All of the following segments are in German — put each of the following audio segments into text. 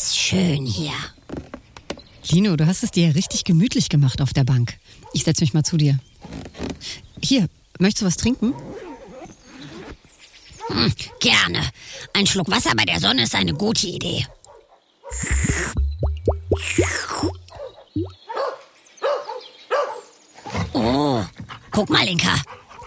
das schön hier. Lino, du hast es dir ja richtig gemütlich gemacht auf der Bank. Ich setze mich mal zu dir. Hier, möchtest du was trinken? Hm, gerne. Ein Schluck Wasser bei der Sonne ist eine gute Idee. Oh, guck mal, Inka.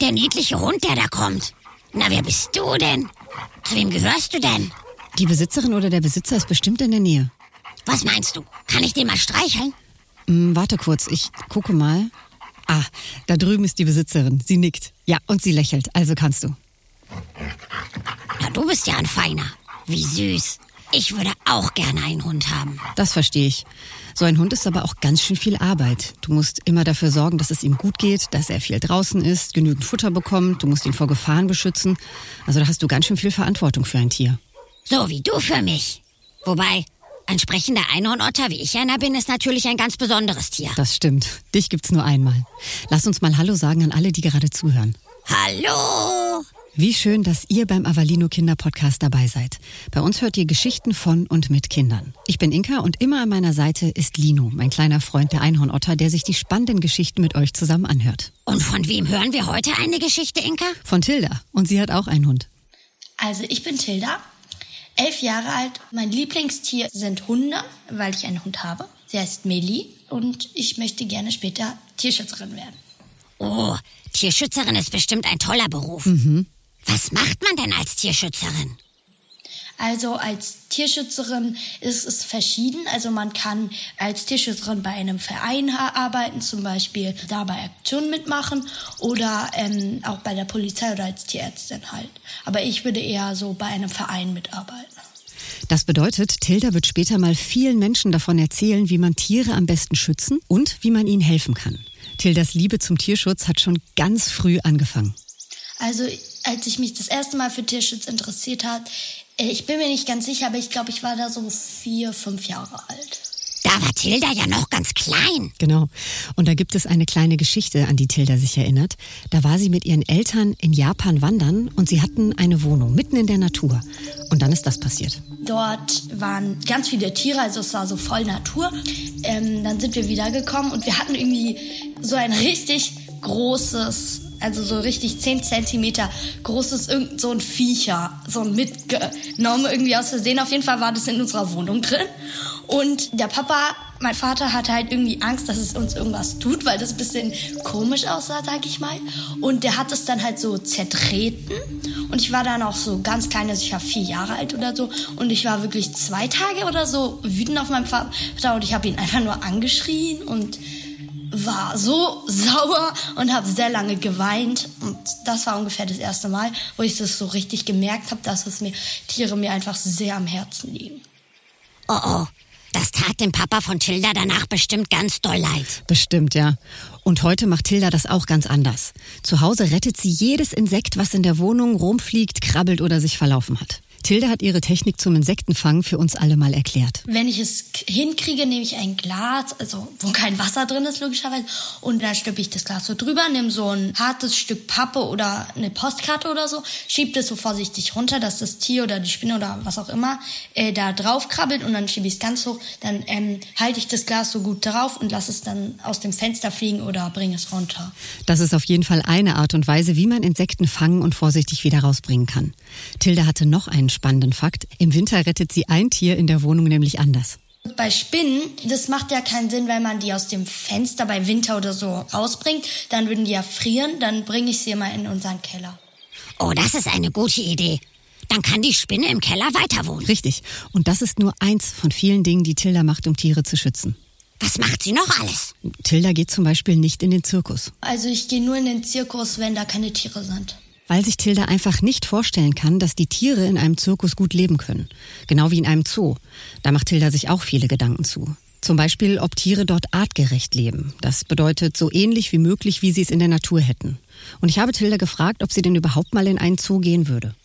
Der niedliche Hund, der da kommt. Na, wer bist du denn? Zu wem gehörst du denn? Die Besitzerin oder der Besitzer ist bestimmt in der Nähe. Was meinst du? Kann ich den mal streicheln? Hm, warte kurz, ich gucke mal. Ah, da drüben ist die Besitzerin. Sie nickt. Ja, und sie lächelt. Also kannst du. Na, du bist ja ein Feiner. Wie süß. Ich würde auch gerne einen Hund haben. Das verstehe ich. So ein Hund ist aber auch ganz schön viel Arbeit. Du musst immer dafür sorgen, dass es ihm gut geht, dass er viel draußen ist, genügend Futter bekommt, du musst ihn vor Gefahren beschützen. Also da hast du ganz schön viel Verantwortung für ein Tier. So wie du für mich. Wobei, ein sprechender Einhornotter, wie ich einer bin, ist natürlich ein ganz besonderes Tier. Das stimmt. Dich gibt's nur einmal. Lass uns mal Hallo sagen an alle, die gerade zuhören. Hallo! Wie schön, dass ihr beim Avalino Kinder Podcast dabei seid. Bei uns hört ihr Geschichten von und mit Kindern. Ich bin Inka und immer an meiner Seite ist Lino, mein kleiner Freund der Einhornotter, der sich die spannenden Geschichten mit euch zusammen anhört. Und von wem hören wir heute eine Geschichte, Inka? Von Tilda. Und sie hat auch einen Hund. Also ich bin Tilda, elf Jahre alt. Mein Lieblingstier sind Hunde, weil ich einen Hund habe. Sie heißt Meli und ich möchte gerne später Tierschützerin werden. Oh, Tierschützerin ist bestimmt ein toller Beruf. Was macht man denn als Tierschützerin? Also als Tierschützerin ist es verschieden. Also man kann als Tierschützerin bei einem Verein arbeiten, zum Beispiel da bei Aktionen mitmachen oder ähm, auch bei der Polizei oder als Tierärztin halt. Aber ich würde eher so bei einem Verein mitarbeiten. Das bedeutet, Tilda wird später mal vielen Menschen davon erzählen, wie man Tiere am besten schützen und wie man ihnen helfen kann. Tildas Liebe zum Tierschutz hat schon ganz früh angefangen. Also als ich mich das erste Mal für Tierschutz interessiert hat, äh, ich bin mir nicht ganz sicher, aber ich glaube, ich war da so vier, fünf Jahre alt. Da war Tilda ja noch ganz klein. Genau. Und da gibt es eine kleine Geschichte, an die Tilda sich erinnert. Da war sie mit ihren Eltern in Japan wandern und sie hatten eine Wohnung mitten in der Natur. Und dann ist das passiert. Dort waren ganz viele Tiere, also es war so voll Natur. Ähm, dann sind wir wiedergekommen und wir hatten irgendwie so ein richtig großes, also so richtig 10 Zentimeter großes, irgend so ein Viecher, so ein mitgenommen irgendwie aus Versehen. Auf jeden Fall war das in unserer Wohnung drin. Und der Papa, mein Vater hatte halt irgendwie Angst, dass es uns irgendwas tut, weil das ein bisschen komisch aussah, sag ich mal. Und der hat es dann halt so zertreten. Und ich war dann auch so ganz klein, also ich war vier Jahre alt oder so. Und ich war wirklich zwei Tage oder so wütend auf meinen Vater und ich habe ihn einfach nur angeschrien und war so sauer und habe sehr lange geweint. Und das war ungefähr das erste Mal, wo ich das so richtig gemerkt habe, dass es mir Tiere mir einfach sehr am Herzen liegen. Oh oh, das tat dem Papa von Tilda danach bestimmt ganz doll leid. Bestimmt, ja. Und heute macht Tilda das auch ganz anders. Zu Hause rettet sie jedes Insekt, was in der Wohnung rumfliegt, krabbelt oder sich verlaufen hat. Tilda hat ihre Technik zum Insektenfangen für uns alle mal erklärt. Wenn ich es hinkriege, nehme ich ein Glas, also wo kein Wasser drin ist logischerweise, und dann stülpe ich das Glas so drüber, nehme so ein hartes Stück Pappe oder eine Postkarte oder so, schiebe das so vorsichtig runter, dass das Tier oder die Spinne oder was auch immer äh, da drauf krabbelt und dann schiebe ich es ganz hoch, dann ähm, halte ich das Glas so gut drauf und lasse es dann aus dem Fenster fliegen oder bringe es runter. Das ist auf jeden Fall eine Art und Weise, wie man Insekten fangen und vorsichtig wieder rausbringen kann. Tilda hatte noch einen spannenden Fakt. Im Winter rettet sie ein Tier in der Wohnung nämlich anders. Bei Spinnen, das macht ja keinen Sinn, wenn man die aus dem Fenster bei Winter oder so rausbringt. Dann würden die ja frieren. Dann bringe ich sie immer in unseren Keller. Oh, das ist eine gute Idee. Dann kann die Spinne im Keller weiter wohnen. Richtig. Und das ist nur eins von vielen Dingen, die Tilda macht, um Tiere zu schützen. Was macht sie noch alles? Tilda geht zum Beispiel nicht in den Zirkus, Also ich gehe nur in den Zirkus, wenn da keine Tiere sind. Weil sich Tilda einfach nicht vorstellen kann, dass die Tiere in einem Zirkus gut leben können. Genau wie in einem Zoo. Da macht Tilda sich auch viele Gedanken zu. Zum Beispiel, ob Tiere dort artgerecht leben. Das bedeutet so ähnlich wie möglich, wie sie es in der Natur hätten. Und ich habe Tilda gefragt, ob sie denn überhaupt mal in einen Zoo gehen würde.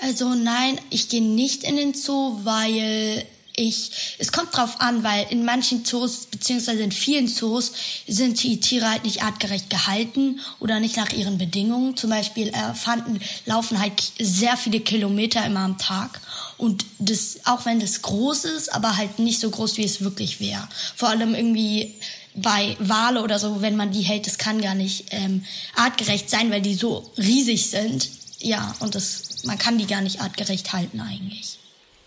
Also nein, ich gehe nicht in den Zoo, weil ich, es kommt drauf an, weil in manchen Zoos, beziehungsweise in vielen Zoos, sind die Tiere halt nicht artgerecht gehalten oder nicht nach ihren Bedingungen. Zum Beispiel Elefanten laufen halt sehr viele Kilometer immer am Tag. Und das, auch wenn das groß ist, aber halt nicht so groß, wie es wirklich wäre. Vor allem irgendwie bei Wale oder so, wenn man die hält, das kann gar nicht ähm, artgerecht sein, weil die so riesig sind. Ja, und das, man kann die gar nicht artgerecht halten eigentlich.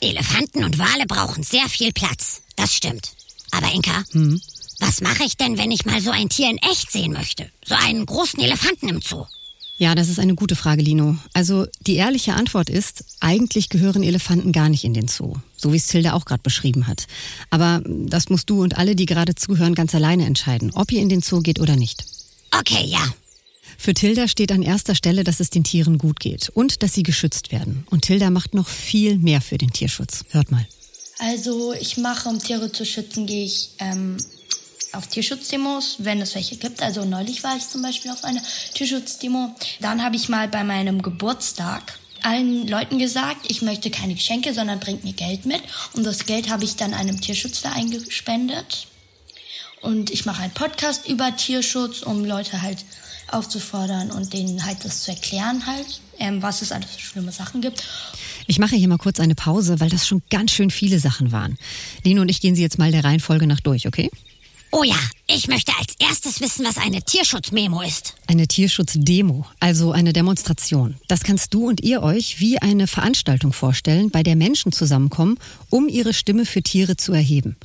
Elefanten und Wale brauchen sehr viel Platz. Das stimmt. Aber Inka, hm? was mache ich denn, wenn ich mal so ein Tier in echt sehen möchte? So einen großen Elefanten im Zoo? Ja, das ist eine gute Frage, Lino. Also die ehrliche Antwort ist, eigentlich gehören Elefanten gar nicht in den Zoo, so wie es Tilda auch gerade beschrieben hat. Aber das musst du und alle, die gerade zuhören, ganz alleine entscheiden, ob ihr in den Zoo geht oder nicht. Okay, ja. Für Tilda steht an erster Stelle, dass es den Tieren gut geht und dass sie geschützt werden. Und Tilda macht noch viel mehr für den Tierschutz. Hört mal. Also ich mache, um Tiere zu schützen, gehe ich ähm, auf Tierschutzdemos, wenn es welche gibt. Also neulich war ich zum Beispiel auf einer Tierschutzdemo. Dann habe ich mal bei meinem Geburtstag allen Leuten gesagt, ich möchte keine Geschenke, sondern bringt mir Geld mit. Und das Geld habe ich dann einem Tierschutzverein gespendet. Und ich mache einen Podcast über Tierschutz, um Leute halt aufzufordern und denen halt das zu erklären halt, ähm, was es alles für schlimme Sachen gibt. Ich mache hier mal kurz eine Pause, weil das schon ganz schön viele Sachen waren. Lino und ich gehen sie jetzt mal der Reihenfolge nach durch, okay? Oh ja, ich möchte als erstes wissen, was eine Tierschutzmemo ist. Eine Tierschutzdemo, also eine Demonstration. Das kannst du und ihr euch wie eine Veranstaltung vorstellen, bei der Menschen zusammenkommen, um ihre Stimme für Tiere zu erheben.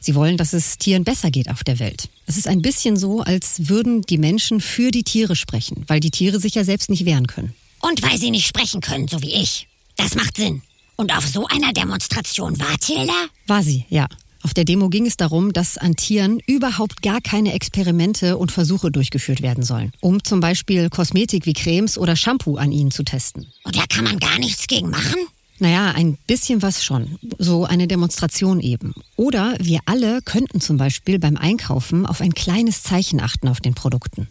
Sie wollen, dass es Tieren besser geht auf der Welt. Es ist ein bisschen so, als würden die Menschen für die Tiere sprechen, weil die Tiere sich ja selbst nicht wehren können. Und weil sie nicht sprechen können, so wie ich. Das macht Sinn. Und auf so einer Demonstration war Tilda? War sie, ja. Auf der Demo ging es darum, dass an Tieren überhaupt gar keine Experimente und Versuche durchgeführt werden sollen, um zum Beispiel Kosmetik wie Cremes oder Shampoo an ihnen zu testen. Und da kann man gar nichts gegen machen? Naja, ein bisschen was schon. So eine Demonstration eben. Oder wir alle könnten zum Beispiel beim Einkaufen auf ein kleines Zeichen achten auf den Produkten.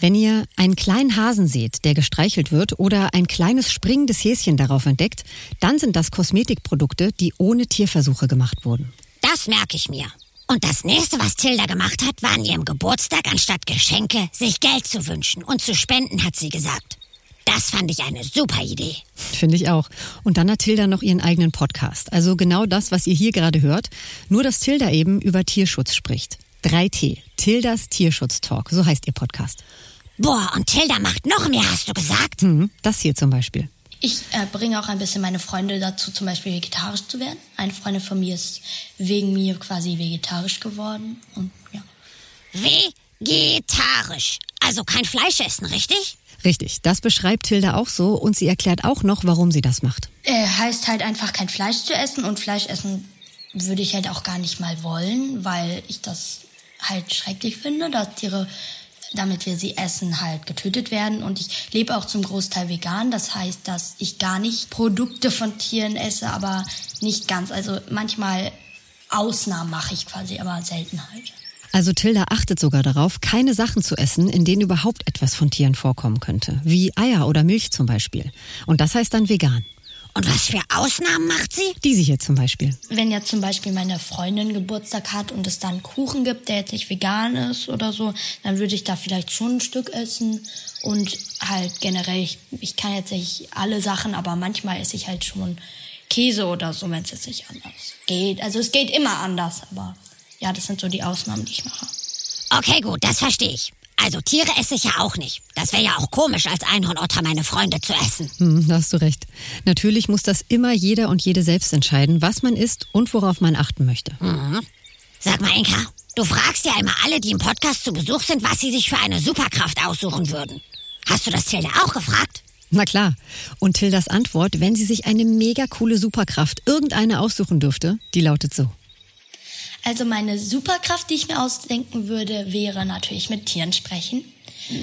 Wenn ihr einen kleinen Hasen seht, der gestreichelt wird, oder ein kleines springendes Häschen darauf entdeckt, dann sind das Kosmetikprodukte, die ohne Tierversuche gemacht wurden. Das merke ich mir. Und das nächste, was Tilda gemacht hat, war an ihrem Geburtstag, anstatt Geschenke, sich Geld zu wünschen und zu spenden, hat sie gesagt. Das fand ich eine super Idee. Finde ich auch. Und dann hat Tilda noch ihren eigenen Podcast. Also genau das, was ihr hier gerade hört. Nur, dass Tilda eben über Tierschutz spricht. 3T. Tildas Tierschutz-Talk. So heißt ihr Podcast. Boah, und Tilda macht noch mehr, hast du gesagt? Mhm, das hier zum Beispiel. Ich äh, bringe auch ein bisschen meine Freunde dazu, zum Beispiel vegetarisch zu werden. Eine Freundin von mir ist wegen mir quasi vegetarisch geworden. Und ja. Vegetarisch. Also kein Fleisch essen, richtig? Richtig, das beschreibt Tilda auch so und sie erklärt auch noch, warum sie das macht. Äh, heißt halt einfach kein Fleisch zu essen und Fleisch essen würde ich halt auch gar nicht mal wollen, weil ich das halt schrecklich finde, dass Tiere damit wir sie essen, halt getötet werden. Und ich lebe auch zum Großteil vegan. Das heißt, dass ich gar nicht Produkte von Tieren esse, aber nicht ganz. Also manchmal Ausnahmen mache ich quasi, aber selten halt. Also Tilda achtet sogar darauf, keine Sachen zu essen, in denen überhaupt etwas von Tieren vorkommen könnte, wie Eier oder Milch zum Beispiel. Und das heißt dann vegan. Und was für Ausnahmen macht sie? Diese hier zum Beispiel. Wenn ja zum Beispiel meine Freundin Geburtstag hat und es dann Kuchen gibt, der jetzt nicht vegan ist oder so, dann würde ich da vielleicht schon ein Stück essen. Und halt generell, ich, ich kann jetzt nicht alle Sachen, aber manchmal esse ich halt schon Käse oder so, wenn es jetzt nicht anders geht. Also es geht immer anders, aber ja, das sind so die Ausnahmen, die ich mache. Okay, gut, das verstehe ich. Also Tiere esse ich ja auch nicht. Das wäre ja auch komisch, als Einhornotter meine Freunde zu essen. Hm, da hast du recht. Natürlich muss das immer jeder und jede selbst entscheiden, was man isst und worauf man achten möchte. Mhm. Sag mal, Inka, du fragst ja immer alle, die im Podcast zu Besuch sind, was sie sich für eine Superkraft aussuchen würden. Hast du das Tilda auch gefragt? Na klar. Und Tildas Antwort, wenn sie sich eine mega coole Superkraft, irgendeine aussuchen dürfte, die lautet so. Also meine Superkraft, die ich mir ausdenken würde, wäre natürlich mit Tieren sprechen.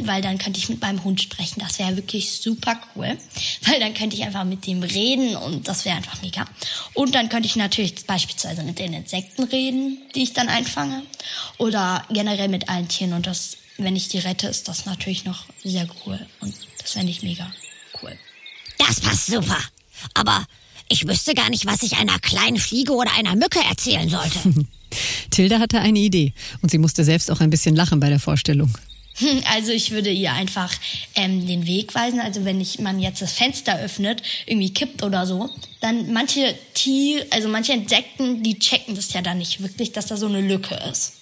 Weil dann könnte ich mit meinem Hund sprechen. Das wäre wirklich super cool. Weil dann könnte ich einfach mit dem reden und das wäre einfach mega. Und dann könnte ich natürlich beispielsweise mit den Insekten reden, die ich dann einfange. Oder generell mit allen Tieren. Und das, wenn ich die rette, ist das natürlich noch sehr cool. Und das fände ich mega cool. Das passt super. Aber Ich wüsste gar nicht, was ich einer kleinen Fliege oder einer Mücke erzählen sollte. Tilda hatte eine Idee und sie musste selbst auch ein bisschen lachen bei der Vorstellung. Also ich würde ihr einfach ähm, den Weg weisen. Also wenn ich, man jetzt das Fenster öffnet, irgendwie kippt oder so, dann manche Tiere, also manche Insekten, die checken das ja dann nicht wirklich, dass da so eine Lücke ist.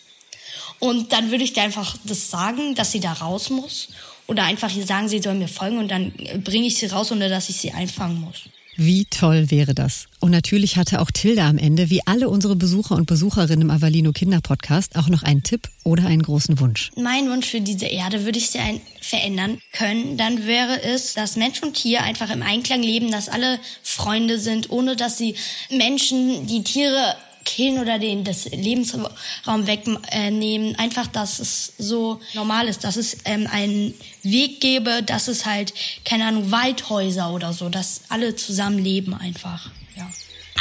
Und dann würde ich dir einfach das sagen, dass sie da raus muss. Oder einfach ihr sagen, sie soll mir folgen und dann bringe ich sie raus, ohne dass ich sie einfangen muss. Wie toll wäre das? Und natürlich hatte auch Tilda am Ende, wie alle unsere Besucher und Besucherinnen im Avalino Kinderpodcast, auch noch einen Tipp oder einen großen Wunsch. Mein Wunsch für diese Erde würde ich sehr verändern können. Dann wäre es, dass Mensch und Tier einfach im Einklang leben, dass alle Freunde sind, ohne dass sie Menschen, die Tiere killen oder den das Lebensraum wegnehmen. Einfach, dass es so normal ist, dass es ähm, einen Weg gäbe, dass es halt, keine Ahnung, Waldhäuser oder so, dass alle zusammen leben einfach. Ja.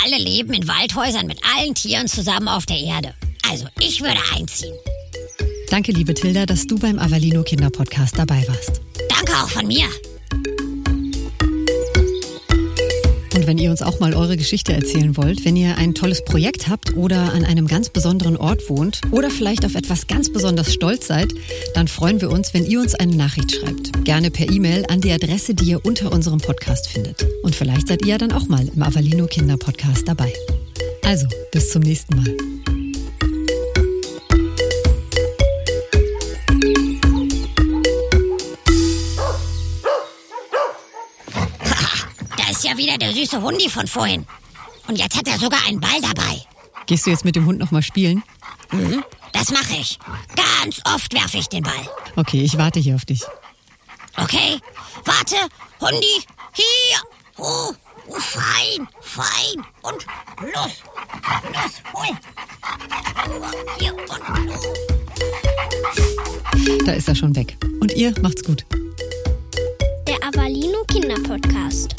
Alle leben in Waldhäusern mit allen Tieren zusammen auf der Erde. Also, ich würde einziehen. Danke, liebe Tilda, dass du beim Avalino Kinderpodcast dabei warst. Danke auch von mir. Und wenn ihr uns auch mal eure Geschichte erzählen wollt, wenn ihr ein tolles Projekt habt oder an einem ganz besonderen Ort wohnt oder vielleicht auf etwas ganz besonders stolz seid, dann freuen wir uns, wenn ihr uns eine Nachricht schreibt. Gerne per E-Mail an die Adresse, die ihr unter unserem Podcast findet. Und vielleicht seid ihr ja dann auch mal im Avalino Kinder Podcast dabei. Also, bis zum nächsten Mal. Süße Hundi von vorhin. Und jetzt hat er sogar einen Ball dabei. Gehst du jetzt mit dem Hund nochmal spielen? Mhm, das mache ich. Ganz oft werfe ich den Ball. Okay, ich warte hier auf dich. Okay, warte, Hundi, hier. Oh, oh fein, fein. Und los, los, hol. Hier und los. Da ist er schon weg. Und ihr macht's gut. Der Avalino Kinderpodcast.